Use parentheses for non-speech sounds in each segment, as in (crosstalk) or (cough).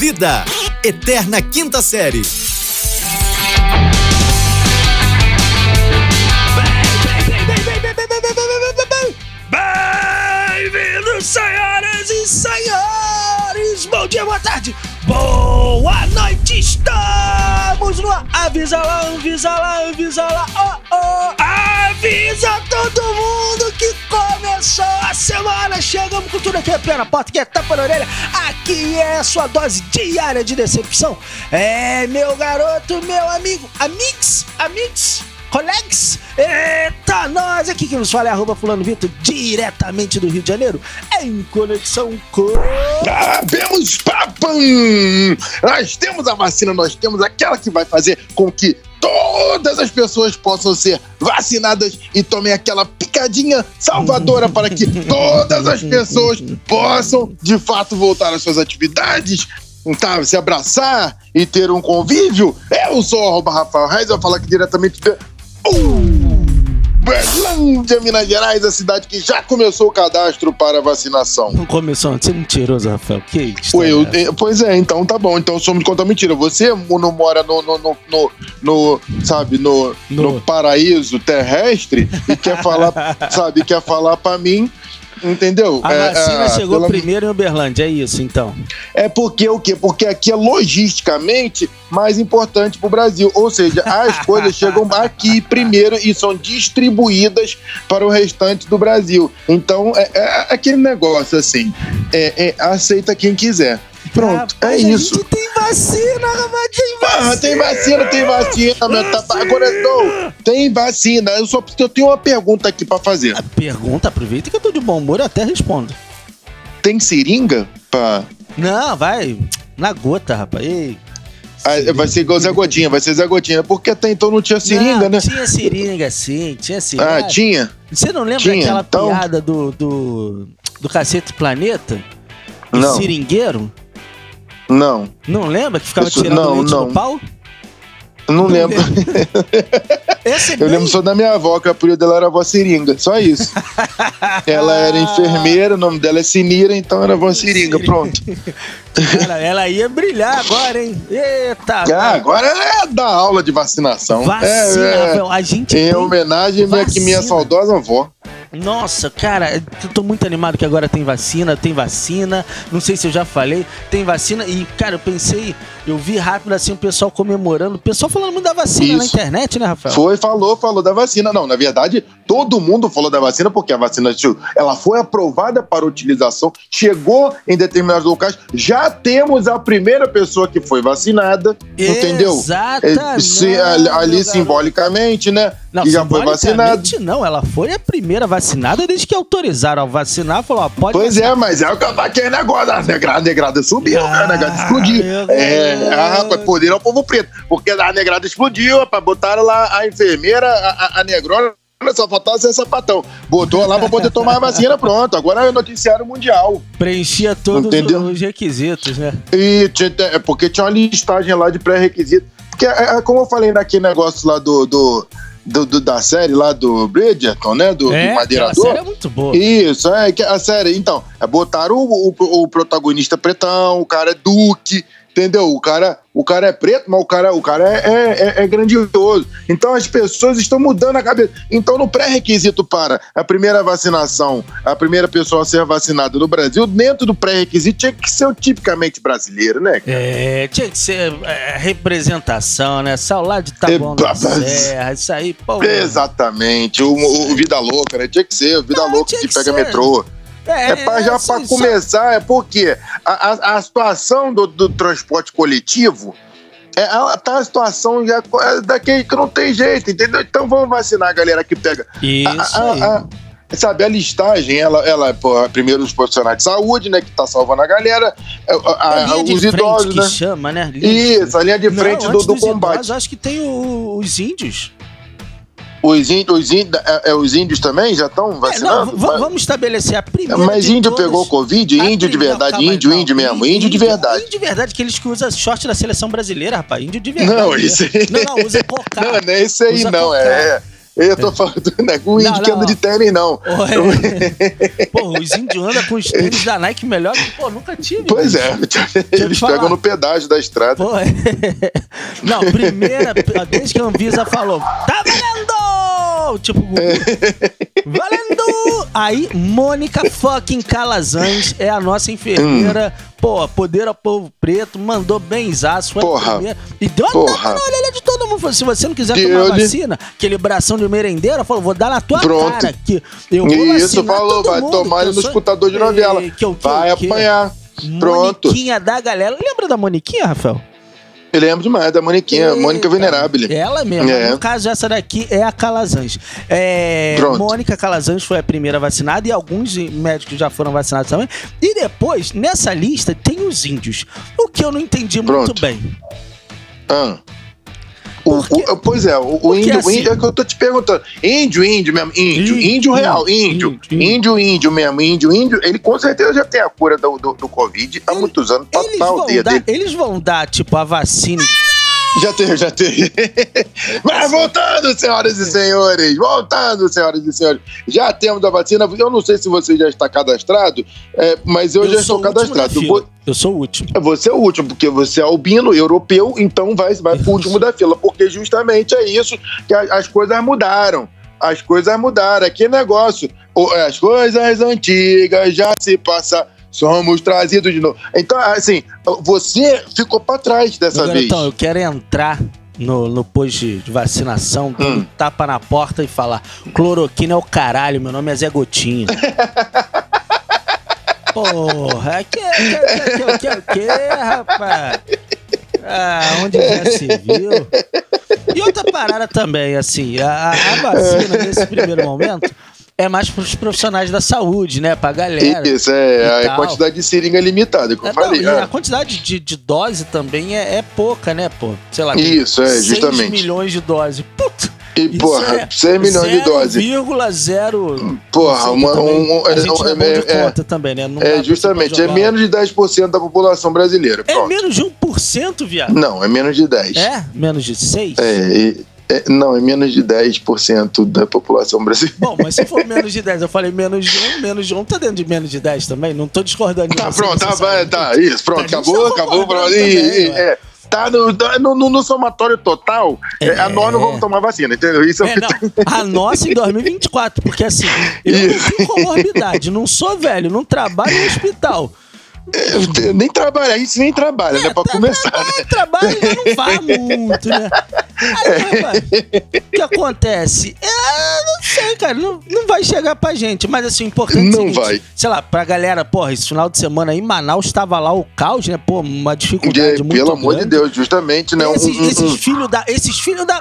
Vida, Eterna Quinta Série. Bem-vindos, senhoras e senhores! Bom dia, boa tarde, boa noite! Estamos no Avisa lá, avisa lá, avisa lá, oh, oh! Avisa todo mundo que começou a semana! Chegamos com tudo aqui, pé na porta, que é tapa na orelha. Aqui é a sua dose diária de decepção. É, meu garoto, meu amigo, amigos, amigos, colegas. Eita, nós aqui que nos fala é arroba fulano Vitor, diretamente do Rio de Janeiro, em conexão com... Sabemos, papam! Nós temos a vacina, nós temos aquela que vai fazer com que todas as pessoas possam ser vacinadas e tomem aquela picadinha salvadora para que (laughs) todas as pessoas possam, de fato, voltar às suas atividades, tá, se abraçar e ter um convívio. Eu sou o Rafael Reis, eu vou falar aqui diretamente de Uberlândia, Minas Gerais, a cidade que já começou o cadastro para vacinação. Não começou antes, você é mentiroso, Rafael. Que isso? Eu- eh, pois é, então tá bom. Então somos conta mentira. Você não mora no, no, no, no- no, sabe, no, No- no paraíso terrestre e quer falar, (laughs) sabe, quer falar pra mim, entendeu? A É, vacina é, chegou pela- primeiro em Uberlândia, é isso, então. É porque o quê? Porque aqui é logisticamente mais importante pro Brasil. Ou seja, as (laughs) coisas chegam aqui primeiro e são distribuídas para o restante do Brasil. Então, é, é aquele negócio assim: é- é, aceita quem quiser. Pronto, é isso. A gente tem vacina, rapaz, tem Ah, vacina. tem vacina, tem vacina, meu tá, Agora não, tem vacina. Eu só eu tenho uma pergunta aqui pra fazer. A pergunta, aproveita que eu tô de bom humor, eu até respondo. Tem seringa pra. Não, vai na gota, rapaz. Ei. Ah, vai ser igual Zé Gotinha, vai ser Zé Gotinha. Porque até então não tinha seringa, Não, né? Tinha seringa, sim, tinha seringa. Ah, tinha? Você não lembra tinha, aquela então- piada do, do, do Cacete Planeta? Do Não. seringueiro? Não. Não lembra que ficava Isso- tirando não, leite não. do pau? Eu não lembro. (laughs) Esse é Eu bem- lembro só da minha avó, que a apelido dela era avó seringa. Só isso. (laughs) ela era enfermeira, o nome dela é Sinira, então era avó seringa. Pronto. Cara, ela ia brilhar agora, hein? Eita! Ah, agora é da aula de vacinação. Vacina, É, é, a gente em homenagem que minha saudosa avó. Nossa, cara, eu tô muito animado que agora tem vacina, tem vacina. Não sei se eu já falei, tem vacina. E, cara, eu pensei, eu vi rápido assim o pessoal comemorando. O pessoal falando muito da vacina na Isso. internet, né, Rafael? Foi, falou, falou da vacina. Não, na verdade, todo mundo falou da vacina porque a vacina ela foi aprovada para utilização, chegou em determinados locais. Já temos a primeira pessoa que foi vacinada, entendeu? Exatamente. É, ali, ali simbolicamente, né? Não, que já foi vacinado. Não, ela foi a primeira vacinada desde que autorizaram a vacinar. Falou, ó, pode Pois é, mas é o que eu aquele negócio. A negrada, negrada subiu, Ah, a negrada explodiu. meu É, ah, rapaz, poder ao povo preto. Porque a negrada explodiu, rapaz, botaram lá a enfermeira, a, a, a negrona, só faltava ser sapatão. Botou lá pra poder tomar a (laughs) vacina, pronto. Agora é noticiário mundial. Preenchia todos Entendeu? os requisitos, né? E é porque tinha uma listagem lá de pré-requisito. Porque, é, é, como eu falei naquele negócio lá do, do, do- do- da série lá do Bridgerton, né? Do, do é, aquela Madeirador. série é muito boa. Isso, é que a série. Então, é, botaram o, o, o protagonista pretão, o cara é duque, entendeu? O cara, o cara é preto, mas o cara, o cara é, é, é grandioso. Então as pessoas estão mudando a cabeça. Então, no pré-requisito para a primeira vacinação, a primeira pessoa a ser vacinada no Brasil, dentro do pré-requisito tinha que ser o tipicamente brasileiro, né? cara? É, tinha que ser é, representação, né? Salário de Taboão É, da. Serra, isso aí, pô. Exatamente. O, o- Vida Louca, né? Tinha que ser, o Vida Não, Louca que que pega ser. metrô. É, pra, já isso- para começar, é porque a, a, a situação do, do transporte coletivo é, ela tá a situação já é daquele que não tem jeito, entendeu? Então vamos vacinar a galera que pega. Isso A- a- a- sabe, a listagem, ela, ela pô, primeiro os profissionais de saúde, né, que tá salvando a galera, a- a- É linha de os frente idosos, que né? chama, né? Linha Isso, a linha de frente Não, do, antes do dos combate. idosos, acho que tem o- os índios. Os índios, os é, é, os índios também já estão É, não, vacinando? vamos estabelecer a primeira. Mas índio todas. pegou Covid? Índio de verdade, calma aí, índio, não. índio mesmo, índio de verdade. Índio de verdade, que eles que usam short da seleção brasileira, rapaz. Índio de verdade. Não, né? isso aí. Não, não, usa cocar. Não, não é isso aí, não. cocar. É, Eu tô falando, não é com o Não, índio que não, anda ó. de tênis, não. (laughs) Pô, os índios andam com os tênis da Nike melhor que, pô, nunca tive. Pois é, (laughs) eles pegam no pedágio da estrada. Pô, é. (laughs) Não, primeira, desde que a Anvisa falou, tá valendo! Tipo, Gugu. (laughs) valendo! Aí, Mônica fucking Calazans é a nossa enfermeira. Pô, poder ao povo preto, mandou benzaço, foi Porra. primeira. E deu uma Porra. tapa na orelha de todo mundo. Falou, se você não quiser Deu tomar de- vacina, aquele bração de merendeira, falou, vou dar na tua Pronto. cara. Que eu vou Isso, falou, vai mundo, tomar ele no sou- escutador de novela. Que eu- que Vai eu- que- apanhar. Pronto. Moniquinha da galera. Lembra da Moniquinha, Rafael? Eu lembro demais da Moniquinha, Mônica Eita, Venerável. Ela mesmo. É. No caso, essa daqui é a Calazans. É, Pronto. Mônica Calazans foi a primeira vacinada e alguns médicos já foram vacinados também. E depois, nessa lista, tem os índios. O que eu não entendi muito Pronto. bem. Ah. Porque- o- pois é, o, o índio, o assim- índio é que eu tô te perguntando. Índio, índio mesmo, índio, Índio, índio real, índio, índio, índio. índio, índio mesmo, índio, índio, ele com certeza já tem a cura do, do, do Covid há muitos anos, tá Eles vão, dar, dele. eles vão dar, tipo, a vacina. Já tem, já tem. (laughs) Mas voltando, senhoras e senhores, voltando, senhoras e senhores, já temos a vacina. Eu não sei se você já está cadastrado, é, mas eu, já sou estou cadastrado. Eu sou o último. Você é o último, porque você é albino, europeu, então vai, vai pro último da fila, porque justamente é isso que as coisas mudaram. As coisas mudaram. Aqui é negócio. O- As coisas antigas já se passaram. Somos trazidos de novo. Então, assim, você ficou pra trás dessa Meu vez. garotão, eu quero entrar no, no posto de vacinação, um Hum. tapa na porta e falar: cloroquina é o caralho, meu nome é Zé Gotinha. (laughs) Porra, que, que, que, que, que, que, rapaz? Ah, onde já se viu? E outra parada também, assim, a, a vacina nesse primeiro momento é mais para os profissionais da saúde, né? Pra galera. Isso, é a quantidade de seringa limitada, que eu É, não, falei. e é. a quantidade de, de dose também é, é pouca, né, pô? Sei lá, Isso, é, 6 justamente. milhões de doses. Puta! E, isso porra, é 6 milhões de doses. 0,0. Porra, uma, um, a gente não é, bom de é, conta também, né? Não é, justamente, é menos de 10% da população brasileira. É Pronto. menos de 1%, viado. Não, é menos de 10. É? Menos de 6? É, e- é, não, é menos de 10% da população brasileira. Bom, mas se for menos de 10, eu falei menos de 1, menos de 1 tá dentro de menos de 10 também? Não tô discordando Tá, você, pronto, tá, vai, tá, isso, pronto, A gente acabou, tá acabou, concordando pronto. É, tá no, tá no, no- no somatório total, é, É. nós não vamos tomar vacina, entendeu? Isso é, É, não, tá- (laughs) a nossa em 2024, porque assim, eu não tenho comorbidade, não sou velho, não trabalho no hospital. é, nem trabalha, isso nem trabalha, né? Pra Tra- começar, tra- né? Trabalho, não faz muito, né? (laughs) Aí, o que acontece? É, não sei, cara, não, não vai chegar pra gente, mas assim, o importante é Não seguinte, vai. Sei lá, pra galera, porra, esse final de semana aí, em Manaus tava lá o caos, né? Pô, uma dificuldade De- muito pelo amor de grande. Deus, justamente, né? Esses, um- esses um- filhos da. Esses filhos da.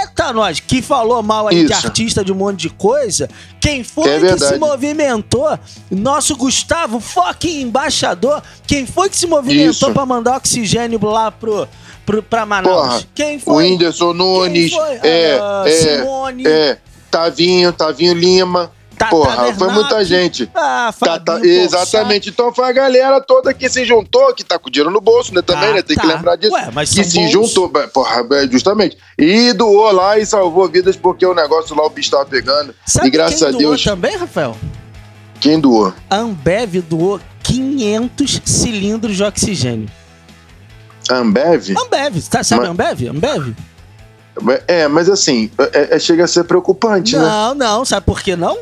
Eita, nós, que falou mal aí de Isso. artista de um monte de coisa. Quem foi É que se movimentou? Nosso Gustavo, fucking embaixador. Quem foi que se movimentou pra mandar oxigênio lá pro, pro, pra Manaus? Porra, Quem o foi? Whindersson Nunes, Quem foi? é, Ah, é, Simone. é, Tavinho, Tavinho Lima. Tata Porra, foi muita gente. Ah, Tá, tá, Fabinho exatamente. Então foi a galera toda que se juntou, que tá com dinheiro no bolso, né? Também, Tá, né? Tem que tá. lembrar disso. Ué, mas que se bons. juntou, é, porra, é, justamente. E doou lá e salvou vidas porque o negócio lá o bicho tava pegando. Sabe e graças quem a doou Deus, também, Rafael? quem doou? A Ambev doou 500 cilindros de oxigênio. Ambev? Ambev, tá, sabe Mas- Ambev? Ambev? É, mas assim, é- é- chega a ser preocupante, né? Não, não, sabe por que não?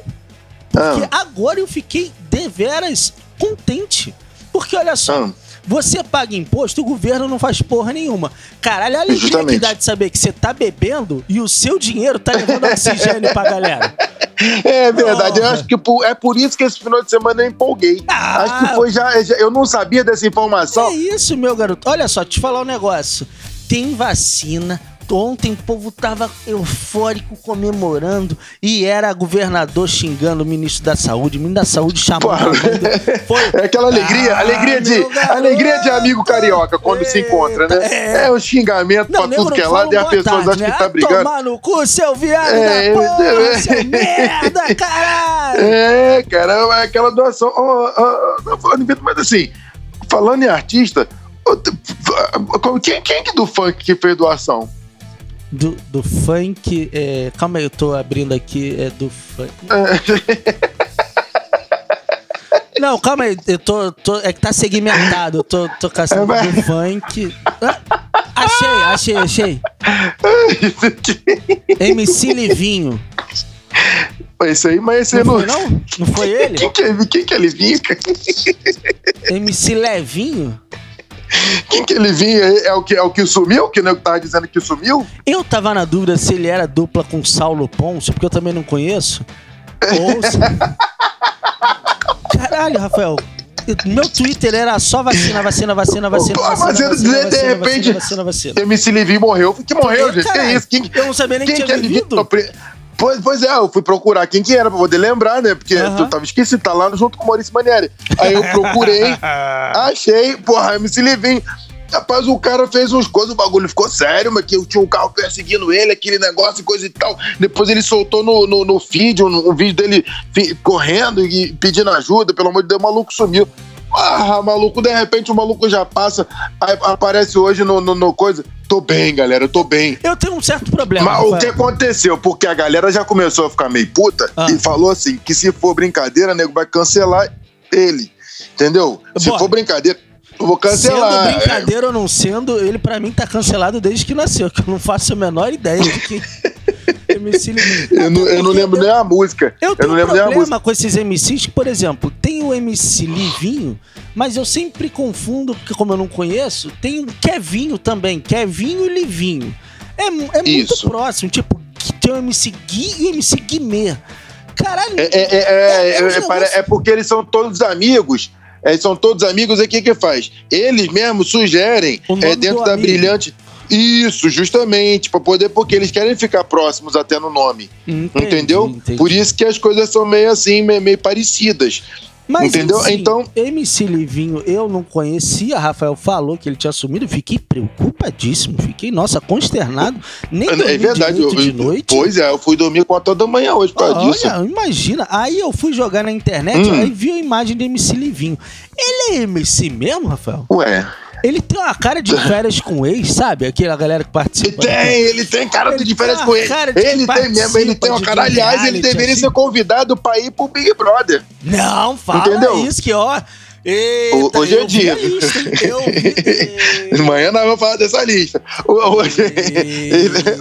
Porque Ah. agora eu fiquei deveras contente. Porque olha só, Ah. Você paga imposto, o governo não faz porra nenhuma. Caralho, a alegria que dá de saber que você tá bebendo e o seu dinheiro tá levando oxigênio pra galera. (laughs) É verdade, eu acho que é por isso que esse final de semana eu empolguei. Ah. Acho que foi já, já- Eu não sabia dessa informação. É isso, meu garoto. Olha só, te falar um negócio. Tem vacina. Ontem o povo tava eufórico comemorando e era governador xingando o ministro da saúde, o ministro da saúde do- (laughs) Foi, É aquela alegria, Ah, alegria de, garoto. alegria de amigo carioca quando se encontra, né? É. É, o xingamento Não, pra tudo não que é lado e um as pessoas tarde, acham né? que tá Ah, brigando. Tomar no cu, seu viado É, da porra, é. seu merda, caralho! (laughs) É, cara, é aquela doação. Ó, ó, ó, falando em- mas assim, falando em artista, quem, quem que do funk que fez doação? Do, do funk. É, calma aí, eu tô abrindo aqui. É do funk. (laughs) Não, calma aí, eu tô, tô- É que tá segmentado. Eu tô, tô caçando É, do (laughs) funk. Ah, achei, achei, achei. Isso. MC Livinho. Esse aí, mas esse Não não. foi, não? Não foi (laughs) ele? Quem que, é- quem que vinha? cara? MC Levinho? Quem que ele vinha? É o que, é o que sumiu? Que o nego tava dizendo que sumiu? Eu tava na dúvida se ele era dupla com Saulo Ponce, porque eu também não conheço. Ou se... (laughs) Caralho, Rafael. Meu Twitter era só vacina, vacina, vacina, vacina, Pô, vacina, mas vacina, de- de vacina, repente- vacina, vacina, vacina. MC Livinho morreu. Que morreu, gente? Que Caralho, isso? Quem, Eu não sabia nem que quem tinha que ele vinha? Pois, pois é, eu fui procurar quem que era pra poder lembrar, né? Porque tu tava esquecido, tá lá junto com o Maurício Manieri. Aí eu procurei, (laughs) achei, porra, MC Livinho. Rapaz, o cara fez uns coisas, o bagulho ficou sério, mas que eu tinha um carro perseguindo ele, aquele negócio e coisa e tal. Depois ele soltou no, no, no feed, um, um vídeo dele correndo e pedindo ajuda, pelo amor de Deus, o maluco sumiu. Ah, maluco, de repente o maluco já passa, aparece hoje no, no, no coisa. Tô bem, galera, eu tô bem. Eu tenho um certo problema. Mas o que aconteceu? Porque a galera já começou a ficar meio puta Ah. e falou assim: que se for brincadeira, nego vai cancelar ele. Entendeu? Se Bom, for brincadeira, eu vou cancelar. Sendo brincadeira ou não sendo, ele pra mim tá cancelado desde que nasceu, que eu não faço a menor ideia de (laughs) que MC Livinho. Eu não, eu não lembro nem a música. Eu Eu tenho não um lembro a música. problema com esses MCs que, por exemplo, tem o MC Livinho, mas eu sempre confundo, porque como eu não conheço, tem o Kevinho também, Kevinho e Livinho. É, é muito próximo, tipo, tem o MC Gui e o MC Guimê. Caralho, É, é, é, É, é, é um é, é porque eles são todos amigos. É, são todos amigos, e o que que faz? Eles mesmos sugerem é, dentro da amigo. brilhante. Isso, justamente, para poder, porque eles querem ficar próximos até no nome. Entendi, entendeu? entendi. Por isso que as coisas são meio assim, meio, meio parecidas. Mas, Entendeu? enfim, Então- MC Livinho eu não conhecia, Rafael falou que ele tinha assumido, fiquei preocupadíssimo, fiquei, nossa, consternado. Nem dormi É verdade. eu- de noite. Pois é, eu fui dormir com a toda manhã hoje por causa disso. Olha, imagina. Aí eu fui jogar na internet, Hum. aí vi a imagem de MC Livinho. Ele é MC mesmo, Rafael? Ué. Ele tem uma cara de férias com ex, sabe? Aquela galera que Ele participa. tem, ele tem cara Ele de tem com uma ele. Ele tem mesmo, ele tem uma cara. Aliás, ele deveria assim. ser convidado pra ir pro Big Brother. Não, fala Entendeu? isso que, ó. Eita, Hoje é eu dia. a lista? Eu vi. (laughs) Amanhã nós vamos falar dessa lista. Hoje,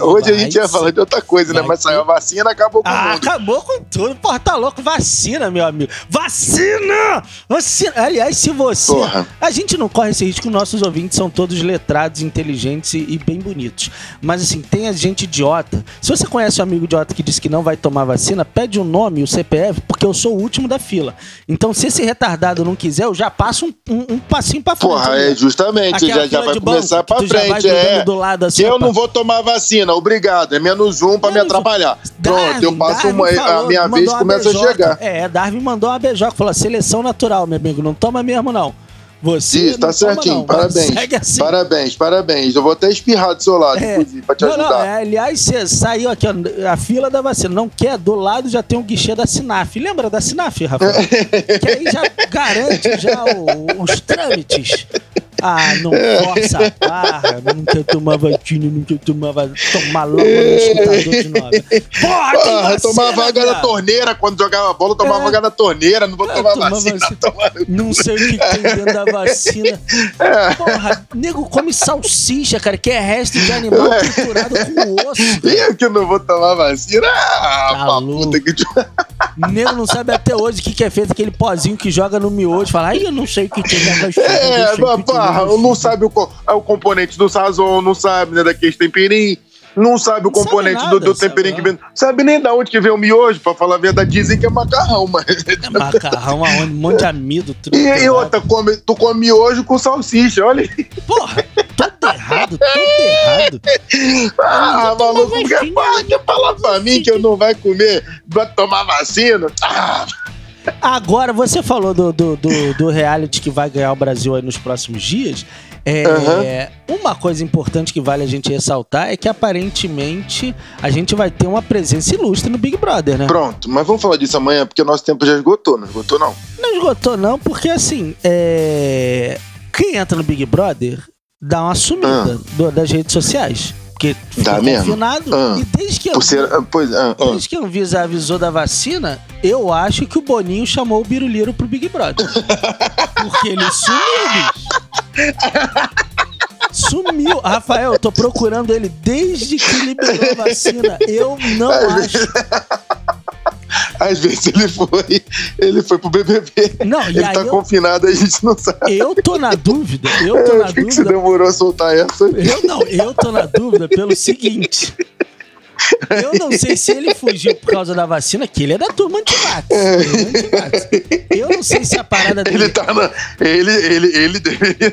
hoje a gente ia falar de outra coisa, né? Mas saiu a vacina, acabou com Ah, mundo. acabou com tudo. Porra, tá louco? Vacina, meu amigo. Vacina! Vacina! Aliás, se você. Porra. A gente não corre esse risco, nossos ouvintes são todos letrados, inteligentes e, bem bonitos. Mas assim, tem a gente idiota. Se você conhece um amigo idiota que disse que não vai tomar vacina, pede o nome e o CPF, porque eu sou o último da fila. Então, se esse retardado não quiser, eu já passo um, um- um passinho pra frente. Porra, né? é justamente, Aquela já, já vai banco começar pra frente. É. do lado assim, eu não vou tomar vacina, obrigado. É menos um pra me Menos atrapalhar. Pronto, eu passo Darwin uma, a falou, minha mandou vez começa a beijoca. chegar. É, Darwin mandou uma beijoca, falou: seleção natural, meu amigo, não toma mesmo, não. Você Isso, tá certinho. não. Parabéns. Segue assim. Parabéns, parabéns. Eu vou até espirrar do seu lado, É. inclusive, pra te Não, ajudar. não, é, aliás, você saiu aqui, ó, a fila da vacina. Não quer, do lado já tem um guichê da Sinaf. Lembra da Sinaf, Rafael? (laughs) que aí já garante já o- os trâmites. Ah, não É. força a barra, quer tomar vacina, não quer tomar logo no escutador de nova. Porra, tem Ah, tomar vaga na torneira quando jogava bola, tomar É. vaga na torneira, não vou É, tomar vacina. vacina. (laughs) tomar- Não sei o que, tem dentro da vacina. É. Porra, nego come salsicha, cara, que é resto de animal É. triturado com osso. E (laughs) eu que não vou tomar vacina? Ah, Tá puta que. Nego não sabe até hoje o que, que é feito aquele pozinho que joga no miojo. Fala, ai, eu não sei o que tem (laughs) vacina. É, não vacina." não sabe o, é o componente do sazon, não sabe, né, daqueles temperinhos. Não sabe o Não sabe componente nada, do, do sabe temperinho que vem. Sabe nem da onde que vem o miojo, pra falar a verdade. Dizem que é macarrão, mas. É macarrão? Um monte de amido. E, e outra, come, tu come miojo com salsicha, olha aí. Porra, tudo errado, tudo errado. Ah, maluco, quer, quer falar pra mim que eu não vai comer, vai tomar vacina? Ah, Agora, você falou do, do, do, do reality que vai ganhar o Brasil aí nos próximos dias. É, Aham. Uma coisa importante que vale a gente ressaltar é que aparentemente a gente vai ter uma presença ilustre no Big Brother, né? pronto, mas vamos falar disso amanhã, porque nosso tempo já esgotou, não esgotou não? Não esgotou, não, porque assim, é... quem entra no Big Brother dá uma sumida Ah. do- das redes sociais. Porque Dá mesmo? confinado. Ah. E desde que, a, ser, ah, pois, ah, ah. desde que a Anvisa avisou da vacina, eu acho que o Boninho chamou o Biruliro pro Big Brother. (laughs) Porque ele sumiu, bicho. Sumiu. Rafael, eu tô procurando ele desde que liberou a vacina. Eu não acho. Às vezes ele foi, ele foi pro BBB. Não, ele tá eu- confinado, a gente não sabe. Eu tô na dúvida. Eu tô É, na Por que, que você dúvida. demorou a soltar essa? Eu não, eu tô na dúvida pelo seguinte. Eu não sei se ele fugiu por causa da vacina, que ele é da turma antivax. É. Eu não sei se a parada dele. Ele tá na. Ele, ele, ele deveria.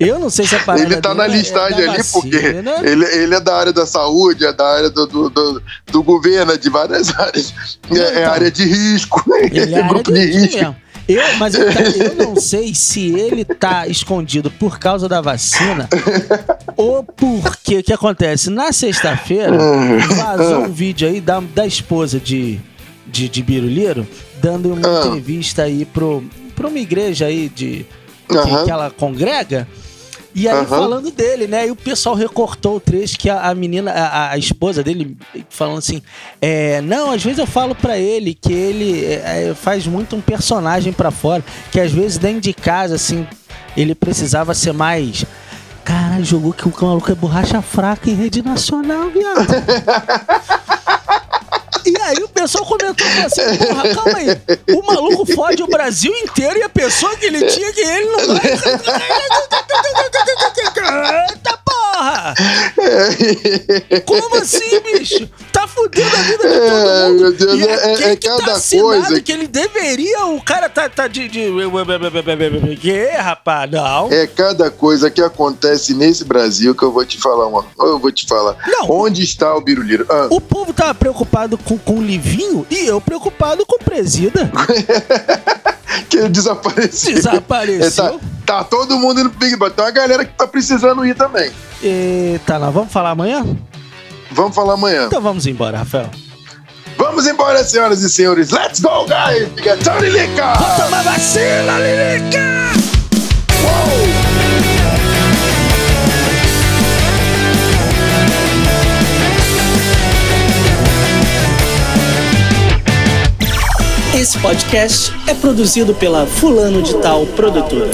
Eu não sei se a parada Ele tá na é- é listagem da ali, porque vacina. ele, ele é da área da saúde, é da área do, do, do, do governo, é de várias áreas. É, Não, é então. área de risco. Ele é (laughs) grupo área de de risco risco. mesmo. Eu, mas eu, eu não sei se ele tá escondido por causa da vacina ou porque o que acontece? Na sexta-feira, vazou um vídeo aí da, da esposa de, de, de Biruliro dando uma Ah. entrevista aí pro, pra uma igreja aí de, que, Aham. que ela congrega. E aí Aham. falando dele, né? E o pessoal recortou o trecho que a, a menina, a, a esposa dele, falando assim: é, não, às vezes eu falo pra ele que ele é, é, faz muito um personagem pra fora, que às vezes dentro de casa, assim, ele precisava ser mais. Caralho, jogou que o maluco é borracha fraca em rede nacional, viado. E aí o pessoal comentou assim, porra, calma aí. O maluco fode o Brasil inteiro e a pessoa que ele tinha que ele não vai. (laughs) Como assim, bicho? (laughs) Tá fudendo a vida de todo É, mundo. meu Deus, é- é- é que tá cada assinado coisa. que ele deveria, o cara tá, tá de, de... Que, rapaz? Não. É cada coisa que acontece nesse Brasil que eu vou te falar, mano. Eu vou te falar. Não. Onde está o Biruliro? Ah, O povo tava preocupado com, com o Livinho e eu preocupado com o Presida. (laughs) que ele desapareceu. Desapareceu. É, tá, tá todo mundo indo pro Big Brother. Tem uma galera que tá precisando ir também. Eita, nós vamos falar amanhã? Vamos falar amanhã. Então vamos embora, Rafael. Vamos embora, senhoras e senhores. Let's go, guys! Fica tchau, Lilica! Toma vacina, Lilica! Esse podcast é produzido pela Fulano de Tal Produtora.